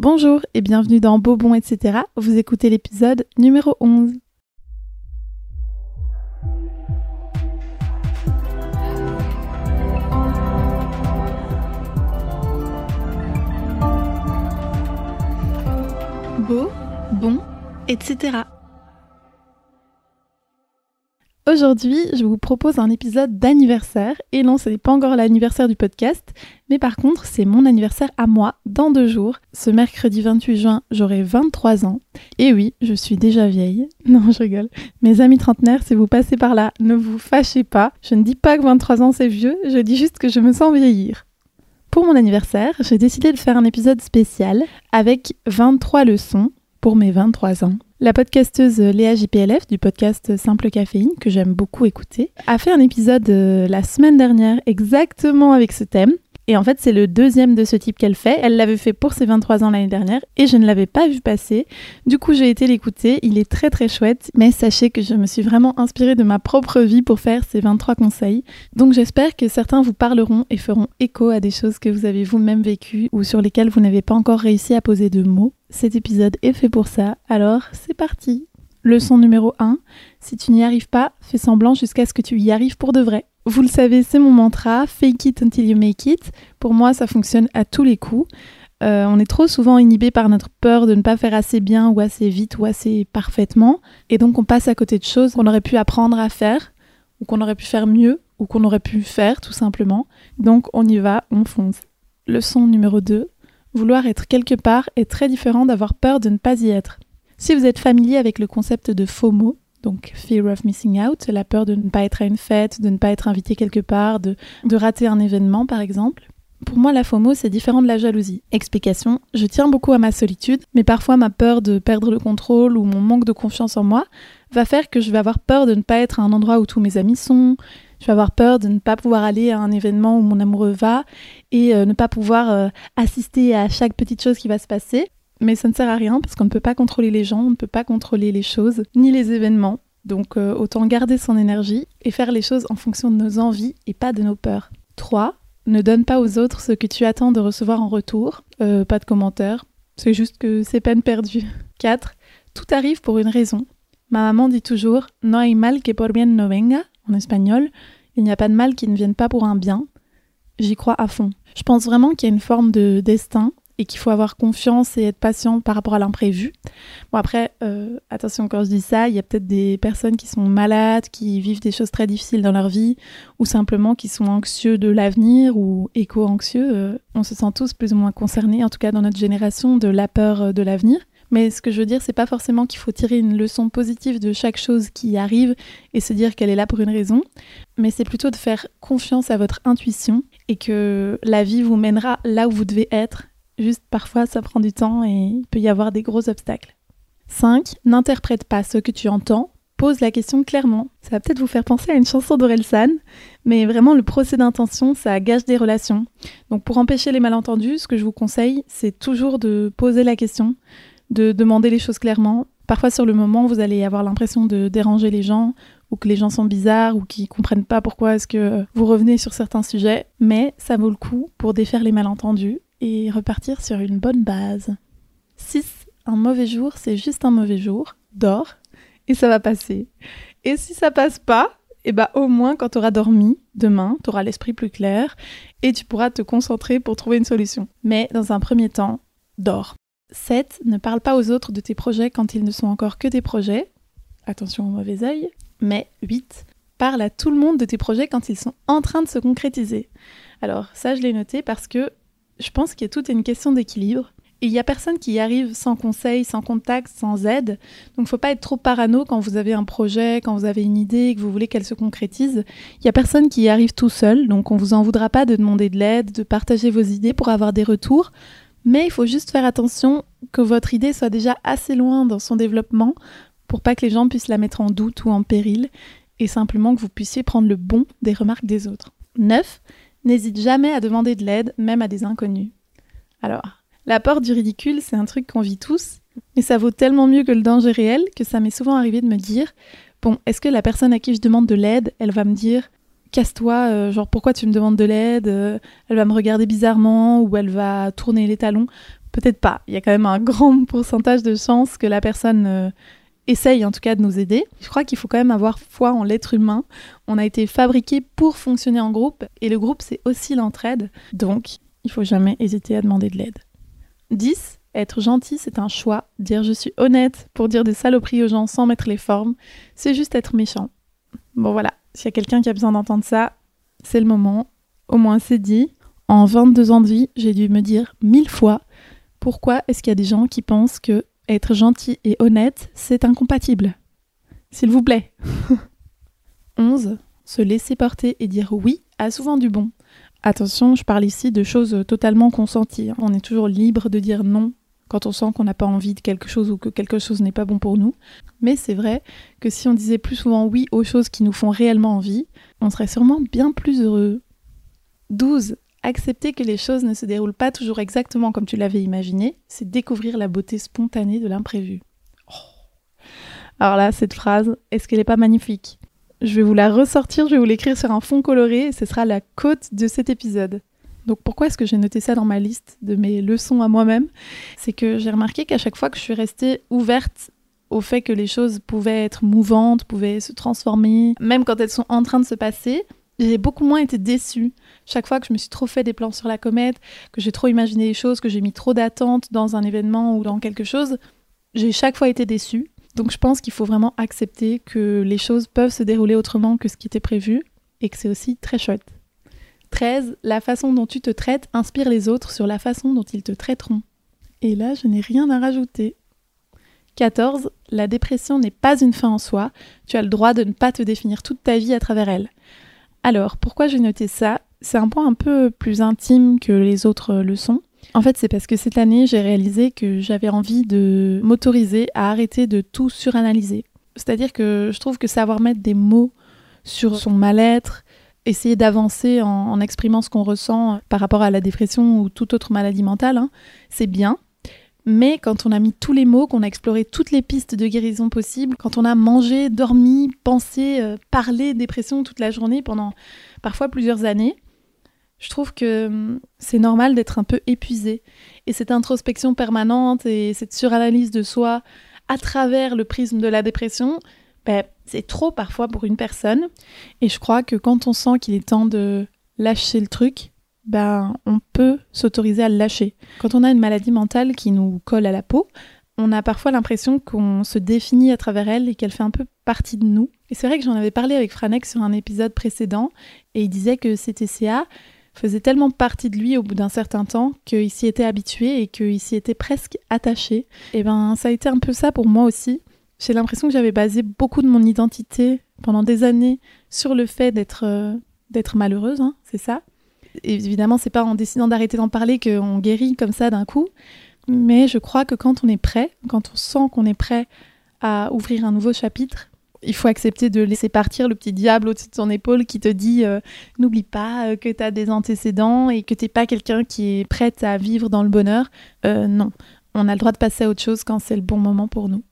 Bonjour et bienvenue dans Bobon, etc. Vous écoutez l'épisode numéro 11. Beau, bon, etc. Aujourd'hui, je vous propose un épisode d'anniversaire. Et non, ce n'est pas encore l'anniversaire du podcast, mais par contre, c'est mon anniversaire à moi dans deux jours. Ce mercredi 28 juin, j'aurai 23 ans. Et oui, je suis déjà vieille. Non, je rigole. Mes amis trentenaires, si vous passez par là, ne vous fâchez pas. Je ne dis pas que 23 ans c'est vieux, je dis juste que je me sens vieillir. Pour mon anniversaire, j'ai décidé de faire un épisode spécial avec 23 leçons pour mes 23 ans. La podcasteuse Léa JPLF du podcast Simple Caféine, que j'aime beaucoup écouter, a fait un épisode euh, la semaine dernière exactement avec ce thème. Et en fait, c'est le deuxième de ce type qu'elle fait. Elle l'avait fait pour ses 23 ans l'année dernière et je ne l'avais pas vu passer. Du coup, j'ai été l'écouter. Il est très très chouette. Mais sachez que je me suis vraiment inspirée de ma propre vie pour faire ces 23 conseils. Donc j'espère que certains vous parleront et feront écho à des choses que vous avez vous-même vécues ou sur lesquelles vous n'avez pas encore réussi à poser de mots. Cet épisode est fait pour ça. Alors, c'est parti. Leçon numéro 1. Si tu n'y arrives pas, fais semblant jusqu'à ce que tu y arrives pour de vrai. Vous le savez, c'est mon mantra, fake it until you make it. Pour moi, ça fonctionne à tous les coups. Euh, on est trop souvent inhibé par notre peur de ne pas faire assez bien ou assez vite ou assez parfaitement. Et donc on passe à côté de choses qu'on aurait pu apprendre à faire ou qu'on aurait pu faire mieux ou qu'on aurait pu faire tout simplement. Donc on y va, on fonce. Leçon numéro 2. Vouloir être quelque part est très différent d'avoir peur de ne pas y être. Si vous êtes familier avec le concept de FOMO, donc fear of missing out, la peur de ne pas être à une fête, de ne pas être invité quelque part, de, de rater un événement par exemple. Pour moi, la FOMO, c'est différent de la jalousie. Explication, je tiens beaucoup à ma solitude, mais parfois ma peur de perdre le contrôle ou mon manque de confiance en moi va faire que je vais avoir peur de ne pas être à un endroit où tous mes amis sont, je vais avoir peur de ne pas pouvoir aller à un événement où mon amoureux va et euh, ne pas pouvoir euh, assister à chaque petite chose qui va se passer. Mais ça ne sert à rien parce qu'on ne peut pas contrôler les gens, on ne peut pas contrôler les choses, ni les événements. Donc euh, autant garder son énergie et faire les choses en fonction de nos envies et pas de nos peurs. 3. Ne donne pas aux autres ce que tu attends de recevoir en retour. Euh, pas de commentaires. C'est juste que c'est peine perdue. 4. Tout arrive pour une raison. Ma maman dit toujours No hay mal que por bien no venga, en espagnol. Il n'y a pas de mal qui ne vienne pas pour un bien. J'y crois à fond. Je pense vraiment qu'il y a une forme de destin et qu'il faut avoir confiance et être patient par rapport à l'imprévu. Bon après, euh, attention quand je dis ça, il y a peut-être des personnes qui sont malades, qui vivent des choses très difficiles dans leur vie, ou simplement qui sont anxieux de l'avenir ou éco-anxieux. Euh, on se sent tous plus ou moins concernés, en tout cas dans notre génération, de la peur euh, de l'avenir. Mais ce que je veux dire, c'est pas forcément qu'il faut tirer une leçon positive de chaque chose qui arrive et se dire qu'elle est là pour une raison, mais c'est plutôt de faire confiance à votre intuition et que la vie vous mènera là où vous devez être Juste parfois ça prend du temps et il peut y avoir des gros obstacles. 5. N'interprète pas ce que tu entends, pose la question clairement. Ça va peut-être vous faire penser à une chanson d'Orelsan, mais vraiment le procès d'intention, ça gâche des relations. Donc pour empêcher les malentendus, ce que je vous conseille, c'est toujours de poser la question, de demander les choses clairement. Parfois sur le moment, vous allez avoir l'impression de déranger les gens ou que les gens sont bizarres ou qu'ils comprennent pas pourquoi est-ce que vous revenez sur certains sujets, mais ça vaut le coup pour défaire les malentendus et repartir sur une bonne base. 6. Un mauvais jour, c'est juste un mauvais jour. Dors et ça va passer. Et si ça passe pas, eh bah au moins quand tu auras dormi, demain, tu auras l'esprit plus clair et tu pourras te concentrer pour trouver une solution. Mais dans un premier temps, dors. 7. Ne parle pas aux autres de tes projets quand ils ne sont encore que des projets. Attention au mauvais œil. Mais 8. Parle à tout le monde de tes projets quand ils sont en train de se concrétiser. Alors ça, je l'ai noté parce que je pense qu'il y a toute une question d'équilibre. Il n'y a personne qui y arrive sans conseil, sans contact, sans aide. Donc il ne faut pas être trop parano quand vous avez un projet, quand vous avez une idée et que vous voulez qu'elle se concrétise. Il n'y a personne qui y arrive tout seul, donc on ne vous en voudra pas de demander de l'aide, de partager vos idées pour avoir des retours. Mais il faut juste faire attention que votre idée soit déjà assez loin dans son développement pour pas que les gens puissent la mettre en doute ou en péril et simplement que vous puissiez prendre le bon des remarques des autres. 9. N'hésite jamais à demander de l'aide, même à des inconnus. Alors, la porte du ridicule, c'est un truc qu'on vit tous, mais ça vaut tellement mieux que le danger réel que ça m'est souvent arrivé de me dire Bon, est-ce que la personne à qui je demande de l'aide, elle va me dire Casse-toi, euh, genre pourquoi tu me demandes de l'aide euh, Elle va me regarder bizarrement ou elle va tourner les talons peut-être pas. Il y a quand même un grand pourcentage de chances que la personne euh, essaye en tout cas de nous aider. Je crois qu'il faut quand même avoir foi en l'être humain. On a été fabriqué pour fonctionner en groupe et le groupe c'est aussi l'entraide. Donc il faut jamais hésiter à demander de l'aide. 10. Être gentil, c'est un choix. Dire je suis honnête pour dire des saloperies aux gens sans mettre les formes, c'est juste être méchant. Bon voilà, s'il y a quelqu'un qui a besoin d'entendre ça, c'est le moment. Au moins c'est dit. En 22 ans de vie, j'ai dû me dire mille fois pourquoi est-ce qu'il y a des gens qui pensent que être gentil et honnête, c'est incompatible S'il vous plaît. 11. Se laisser porter et dire oui a souvent du bon. Attention, je parle ici de choses totalement consenties. On est toujours libre de dire non quand on sent qu'on n'a pas envie de quelque chose ou que quelque chose n'est pas bon pour nous. Mais c'est vrai que si on disait plus souvent oui aux choses qui nous font réellement envie, on serait sûrement bien plus heureux. 12. Accepter que les choses ne se déroulent pas toujours exactement comme tu l'avais imaginé, c'est découvrir la beauté spontanée de l'imprévu. Oh. Alors là, cette phrase, est-ce qu'elle n'est pas magnifique? Je vais vous la ressortir, je vais vous l'écrire sur un fond coloré et ce sera la côte de cet épisode. Donc pourquoi est-ce que j'ai noté ça dans ma liste de mes leçons à moi-même? C'est que j'ai remarqué qu'à chaque fois que je suis restée ouverte au fait que les choses pouvaient être mouvantes, pouvaient se transformer, même quand elles sont en train de se passer, j'ai beaucoup moins été déçue. Chaque fois que je me suis trop fait des plans sur la comète, que j'ai trop imaginé les choses, que j'ai mis trop d'attentes dans un événement ou dans quelque chose, j'ai chaque fois été déçue. Donc je pense qu'il faut vraiment accepter que les choses peuvent se dérouler autrement que ce qui était prévu et que c'est aussi très chouette. 13. La façon dont tu te traites inspire les autres sur la façon dont ils te traiteront. Et là, je n'ai rien à rajouter. 14. La dépression n'est pas une fin en soi, tu as le droit de ne pas te définir toute ta vie à travers elle. Alors, pourquoi j'ai noté ça? C'est un point un peu plus intime que les autres le sont. En fait, c'est parce que cette année, j'ai réalisé que j'avais envie de m'autoriser à arrêter de tout suranalyser. C'est-à-dire que je trouve que savoir mettre des mots sur son mal-être, essayer d'avancer en, exprimant ce qu'on ressent par rapport à la dépression ou toute autre maladie mentale, hein, c'est bien. Mais quand on a mis tous les mots, qu'on a exploré toutes les pistes de guérison possibles, quand on a mangé, dormi, pensé, euh, parlé dépression toute la journée pendant parfois plusieurs années, je trouve que hum, c'est normal d'être un peu épuisé. Et cette introspection permanente et cette suranalyse de soi à travers le prisme de la dépression, ben, c'est trop parfois pour une personne. Et je crois que quand on sent qu'il est temps de lâcher le truc, ben, on peut s'autoriser à le lâcher. Quand on a une maladie mentale qui nous colle à la peau, on a parfois l'impression qu'on se définit à travers elle et qu'elle fait un peu partie de nous. Et c'est vrai que j'en avais parlé avec Franek sur un épisode précédent, et il disait que CTCA faisait tellement partie de lui au bout d'un certain temps qu'il s'y était habitué et qu'il s'y était presque attaché. Et ben ça a été un peu ça pour moi aussi. J'ai l'impression que j'avais basé beaucoup de mon identité pendant des années sur le fait d'être euh, malheureuse, hein, c'est ça. Évidemment, c'est pas en décidant d'arrêter d'en parler qu'on guérit comme ça d'un coup, mais je crois que quand on est prêt, quand on sent qu'on est prêt à ouvrir un nouveau chapitre, il faut accepter de laisser partir le petit diable au-dessus de son épaule qui te dit euh, n'oublie pas euh, que tu as des antécédents et que t'es pas quelqu'un qui est prête à vivre dans le bonheur. non, on a le droit de passer à autre chose quand c'est le bon moment pour nous.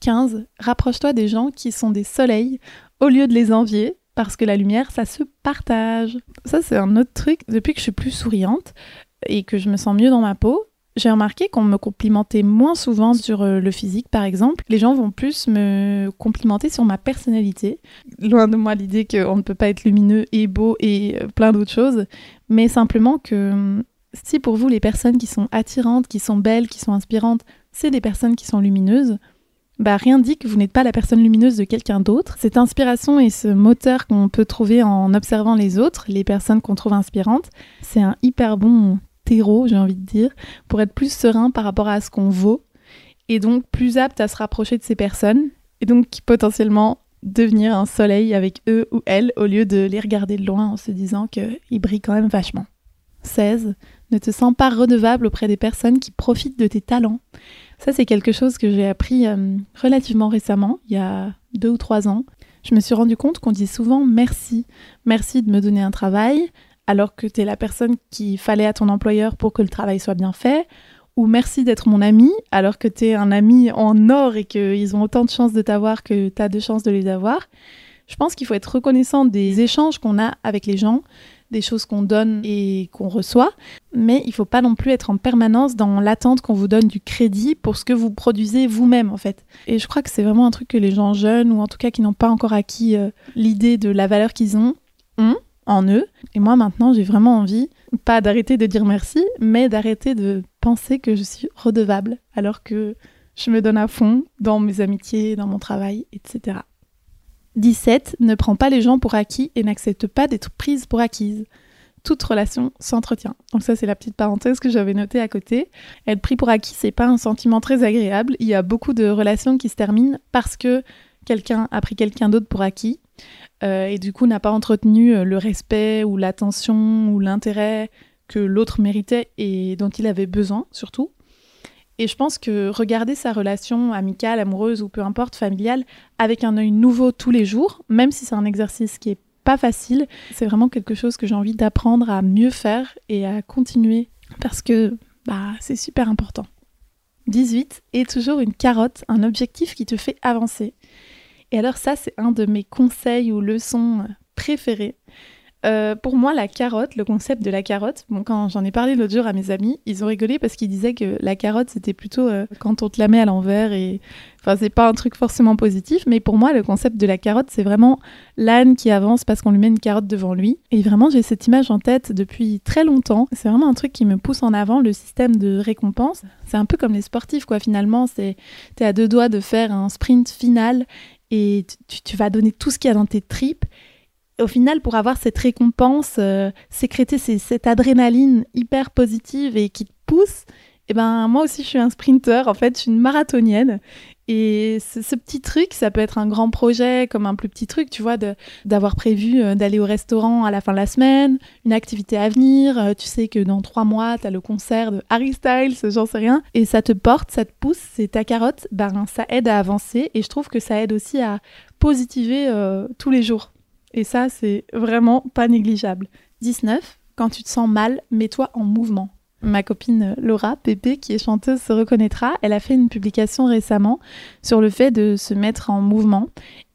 15. Rapproche-toi des gens qui sont des soleils au lieu de les envier, parce que la lumière, ça se partage. Ça, c'est un autre truc. Depuis que je suis plus souriante et que je me sens mieux dans ma peau, j'ai remarqué qu'on me complimentait moins souvent sur euh, le physique, par exemple. Les gens vont plus me complimenter sur ma personnalité. Loin de moi l'idée qu'on ne peut pas être lumineux et beau et euh, plein d'autres choses, mais simplement que hum, si pour vous les personnes qui sont attirantes, qui sont belles, qui sont inspirantes, c'est des personnes qui sont lumineuses, bah, rien dit que vous n'êtes pas la personne lumineuse de quelqu'un d'autre. Cette inspiration et ce moteur qu'on peut trouver en observant les autres, les personnes qu'on trouve inspirantes, c'est un hyper bon terreau, j'ai envie de dire, pour être plus serein par rapport à ce qu'on vaut et donc plus apte à se rapprocher de ces personnes et donc potentiellement devenir un soleil avec eux ou elles au lieu de les regarder de loin en se disant qu'ils brillent quand même vachement. 16. Ne te sens pas redevable auprès des personnes qui profitent de tes talents. Ça, c'est quelque chose que j'ai appris euh, relativement récemment, il y a deux ou trois ans. Je me suis rendu compte qu'on dit souvent merci. Merci de me donner un travail, alors que tu es la personne qu'il fallait à ton employeur pour que le travail soit bien fait. Ou merci d'être mon ami, alors que tu es un ami en or et qu'ils ont autant de chances de t'avoir que tu as de chances de les avoir. Je pense qu'il faut être reconnaissant des échanges qu'on a avec les gens. Des choses qu'on donne et qu'on reçoit, mais il faut pas non plus être en permanence dans l'attente qu'on vous donne du crédit pour ce que vous produisez vous-même en fait. Et je crois que c'est vraiment un truc que les gens jeunes ou en tout cas qui n'ont pas encore acquis euh, l'idée de la valeur qu'ils ont ont en eux. Et moi maintenant, j'ai vraiment envie pas d'arrêter de dire merci, mais d'arrêter de penser que je suis redevable alors que je me donne à fond dans mes amitiés, dans mon travail, etc. 17. Ne prends pas les gens pour acquis et n'accepte pas d'être prise pour acquise. Toute relation s'entretient. Donc ça c'est la petite parenthèse que j'avais notée à côté. Être pris pour acquis, c'est pas un sentiment très agréable. Il y a beaucoup de relations qui se terminent parce que quelqu'un a pris quelqu'un d'autre pour acquis euh, et du coup n'a pas entretenu euh, le respect ou l'attention ou l'intérêt que l'autre méritait et dont il avait besoin surtout. Et je pense que regarder sa relation amicale, amoureuse ou peu importe, familiale, avec un œil nouveau tous les jours, même si c'est un exercice qui est pas facile, c'est vraiment quelque chose que j'ai envie d'apprendre à mieux faire et à continuer parce que bah, c'est super important. 18 est toujours une carotte, un objectif qui te fait avancer. Et alors ça, c'est un de mes conseils ou leçons préférés. Euh, pour moi, la carotte, le concept de la carotte, bon, quand j'en ai parlé l'autre jour à mes amis, ils ont rigolé parce qu'ils disaient que la carotte, c'était plutôt euh, quand on te la met à l'envers et. Enfin, c'est pas un truc forcément positif, mais pour moi, le concept de la carotte, c'est vraiment l'âne qui avance parce qu'on lui met une carotte devant lui. Et vraiment, j'ai cette image en tête depuis très longtemps. C'est vraiment un truc qui me pousse en avant, le système de récompense. C'est un peu comme les sportifs, quoi, finalement. C'est, t'es à deux doigts de faire un sprint final et tu, tu vas donner tout ce qu'il y a dans tes tripes au final, pour avoir cette récompense, euh, sécréter cette adrénaline hyper positive et qui te pousse, eh ben moi aussi je suis un sprinter, en fait, je suis une marathonienne. Et ce, petit truc, ça peut être un grand projet comme un plus petit truc, tu vois, d'avoir prévu euh, d'aller au restaurant à la fin de la semaine, une activité à venir, euh, tu sais que dans trois mois, tu as le concert de Harry Styles, j'en sais rien, et ça te porte, ça te pousse, c'est ta carotte, ben ça aide à avancer et je trouve que ça aide aussi à positiver tous les jours. Et ça, c'est vraiment pas négligeable. 19. Quand tu te sens mal, mets-toi en mouvement. Ma copine Laura Pépé, qui est chanteuse, se reconnaîtra. Elle a fait une publication récemment sur le fait de se mettre en mouvement.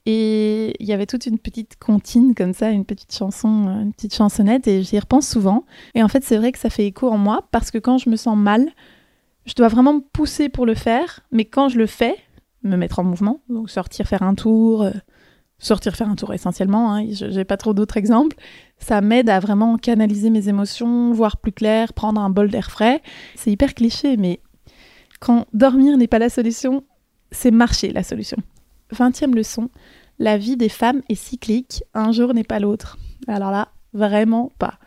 Et il y avait toute une petite comptine comme ça, une petite chanson, une petite chansonnette, et j'y repense souvent. Et en fait, c'est vrai que ça fait écho en moi, parce que quand je me sens mal, je dois vraiment me pousser pour le faire, mais quand je le fais, me mettre en mouvement, donc sortir faire un tour, euh, sortir faire un tour essentiellement, hein, j'ai pas trop d'autres exemples, ça m'aide à vraiment canaliser mes émotions, voir plus clair, prendre un bol d'air frais. C'est hyper cliché, mais quand dormir n'est pas la solution, c'est marcher la solution. Vingtième leçon, la vie des femmes est cyclique, un jour n'est pas l'autre. Alors là, vraiment pas.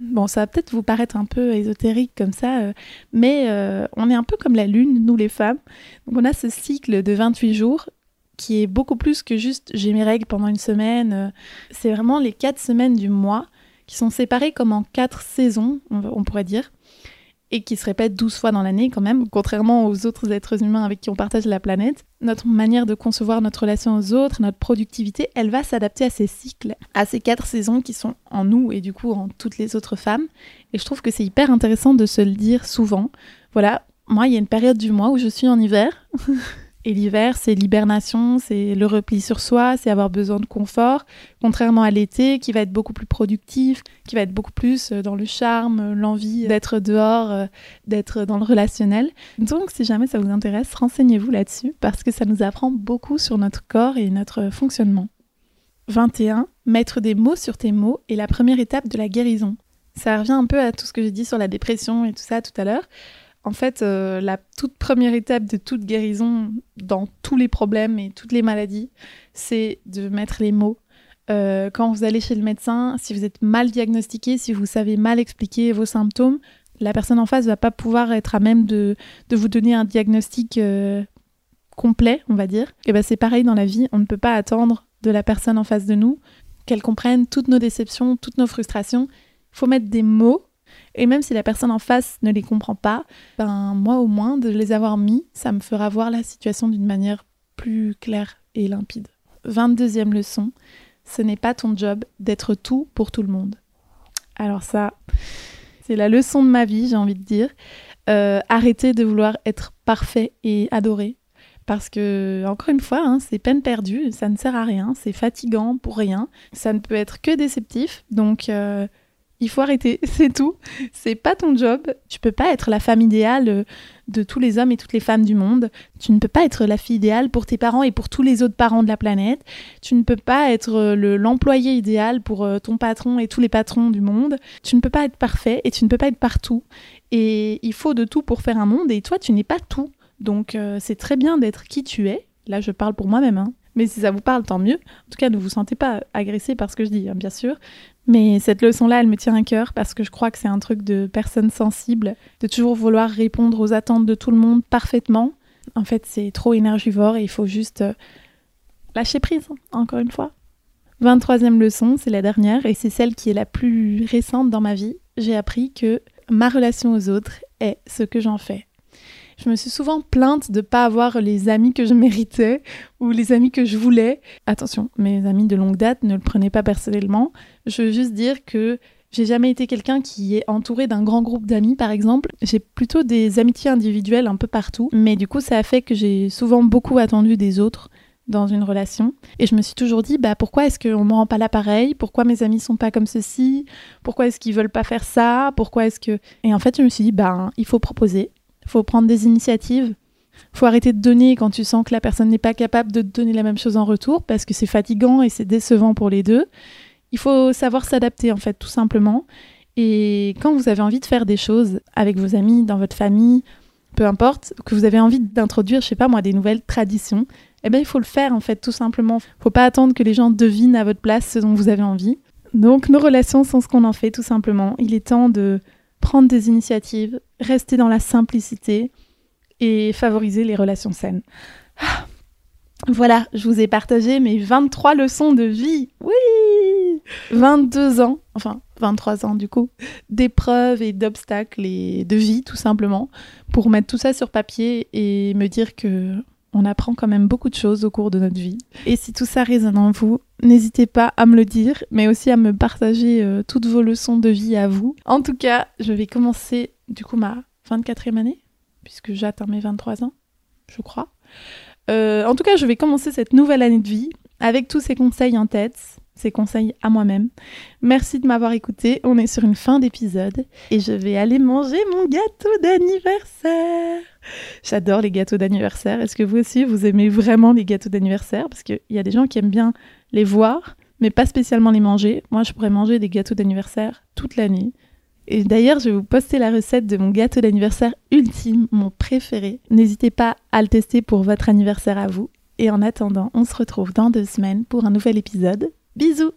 Bon, ça va peut-être vous paraître un peu ésotérique comme ça, euh, mais euh, on est un peu comme la Lune, nous les femmes. Donc on a ce cycle de 28 jours qui est beaucoup plus que juste j'ai mes règles pendant une semaine. Euh, c'est vraiment les quatre semaines du mois qui sont séparées comme en quatre saisons, on pourrait dire, et qui se répètent douze fois dans l'année quand même, contrairement aux autres êtres humains avec qui on partage la planète. Notre manière de concevoir notre relation aux autres, notre productivité, elle va s'adapter à ces cycles, à ces quatre saisons qui sont en nous et du coup en toutes les autres femmes. Et je trouve que c'est hyper intéressant de se le dire souvent. Voilà, moi, il y a une période du mois où je suis en hiver. Et l'hiver, c'est l'hibernation, c'est le repli sur soi, c'est avoir besoin de confort, contrairement à l'été qui va être beaucoup plus productif, qui va être beaucoup plus euh, dans le charme, l'envie d'être dehors, euh, d'être dans le relationnel. Donc si jamais ça vous intéresse, renseignez-vous là-dessus parce que ça nous apprend beaucoup sur notre corps et notre fonctionnement. 21. Mettre des mots sur tes mots est la première étape de la guérison. Ça revient un peu à tout ce que j'ai dit sur la dépression et tout ça tout à l'heure en fait, euh, la toute première étape de toute guérison dans tous les problèmes et toutes les maladies, c'est de mettre les mots. Euh, quand vous allez chez le médecin, si vous êtes mal diagnostiqué, si vous savez mal expliquer vos symptômes, la personne en face va pas pouvoir être à même de, vous donner un diagnostic euh, complet, on va dire. Et ben c'est pareil dans la vie, on ne peut pas attendre de la personne en face de nous qu'elle comprenne toutes nos déceptions, toutes nos frustrations. Il faut mettre des mots et même si la personne en face ne les comprend pas, ben moi au moins de les avoir mis, ça me fera voir la situation d'une manière plus claire et limpide. 22e leçon, ce n'est pas ton job d'être tout pour tout le monde. Alors ça, c'est la leçon de ma vie, j'ai envie de dire. Euh, arrêtez de vouloir être parfait et adoré. Parce que, encore une fois, hein, c'est peine perdue, ça ne sert à rien, c'est fatigant pour rien, ça ne peut être que déceptif. Donc, euh, Il faut arrêter, c'est tout. C'est pas ton job. Tu peux pas être la femme idéale euh, de tous les hommes et toutes les femmes du monde. Tu ne peux pas être la fille idéale pour tes parents et pour tous les autres parents de la planète. Tu ne peux pas être euh, l'employé idéal pour euh, ton patron et tous les patrons du monde. Tu ne peux pas être parfait et tu ne peux pas être partout. Et il faut de tout pour faire un monde et toi, tu n'es pas tout. Donc c'est très bien d'être qui tu es. Là, je parle pour moi-même. Hein. Mais si ça vous parle, tant mieux. En tout cas, ne vous sentez pas agressé par ce que je dis, hein, bien sûr. Mais cette leçon-là, elle me tient à cœur parce que je crois que c'est un truc de personne sensible, de toujours vouloir répondre aux attentes de tout le monde parfaitement. En fait, c'est trop énergivore et il faut juste euh, lâcher prise, encore une fois. 23e leçon, c'est la dernière et c'est celle qui est la plus récente dans ma vie. J'ai appris que ma relation aux autres est ce que j'en fais. Je me suis souvent plainte de ne pas avoir les amis que je méritais ou les amis que je voulais. Attention, mes amis de longue date ne le prenaient pas personnellement. Je veux juste dire que j'ai jamais été quelqu'un qui est entouré d'un grand groupe d'amis, par exemple. J'ai plutôt des amitiés individuelles un peu partout, mais du coup, ça a fait que j'ai souvent beaucoup attendu des autres dans une relation. Et je me suis toujours dit, bah pourquoi est-ce qu'on me rend pas l'appareil Pourquoi mes amis sont pas comme ceci? Pourquoi est-ce qu'ils veulent pas faire ça? Pourquoi est-ce que... Et en fait, je me suis dit, bah il faut proposer faut prendre des initiatives. Faut arrêter de donner quand tu sens que la personne n'est pas capable de te donner la même chose en retour parce que c'est fatigant et c'est décevant pour les deux. Il faut savoir s'adapter en fait tout simplement. Et quand vous avez envie de faire des choses avec vos amis, dans votre famille, peu importe, que vous avez envie d'introduire, je sais pas moi, des nouvelles traditions, eh bien il faut le faire en fait tout simplement. Faut pas attendre que les gens devinent à votre place ce dont vous avez envie. Donc nos relations sont ce qu'on en fait tout simplement. Il est temps de prendre des initiatives, rester dans la simplicité et favoriser les relations saines. Ah. Voilà, je vous ai partagé mes 23 leçons de vie. Oui 22 ans, enfin 23 ans du coup, d'épreuves et d'obstacles et de vie tout simplement, pour mettre tout ça sur papier et me dire que on apprend quand même beaucoup de choses au cours de notre vie. Et si tout ça résonne en vous, n'hésitez pas à me le dire, mais aussi à me partager euh, toutes vos leçons de vie à vous. En tout cas, je vais commencer du coup ma 24e année, puisque j'atteins mes 23 ans, je crois. Euh, en tout cas, je vais commencer cette nouvelle année de vie avec tous ces conseils en tête, ces conseils à moi-même. Merci de m'avoir écouté. On est sur une fin d'épisode et je vais aller manger mon gâteau d'anniversaire. J'adore les gâteaux d'anniversaire. Est-ce que vous aussi, vous aimez vraiment les gâteaux d'anniversaire? Parce qu'il y a des gens qui aiment bien les voir, mais pas spécialement les manger. Moi, je pourrais manger des gâteaux d'anniversaire toute l'année. Et d'ailleurs, je vais vous poster la recette de mon gâteau d'anniversaire ultime, mon préféré. N'hésitez pas à le tester pour votre anniversaire à vous. Et en attendant, on se retrouve dans deux semaines pour un nouvel épisode. Bisous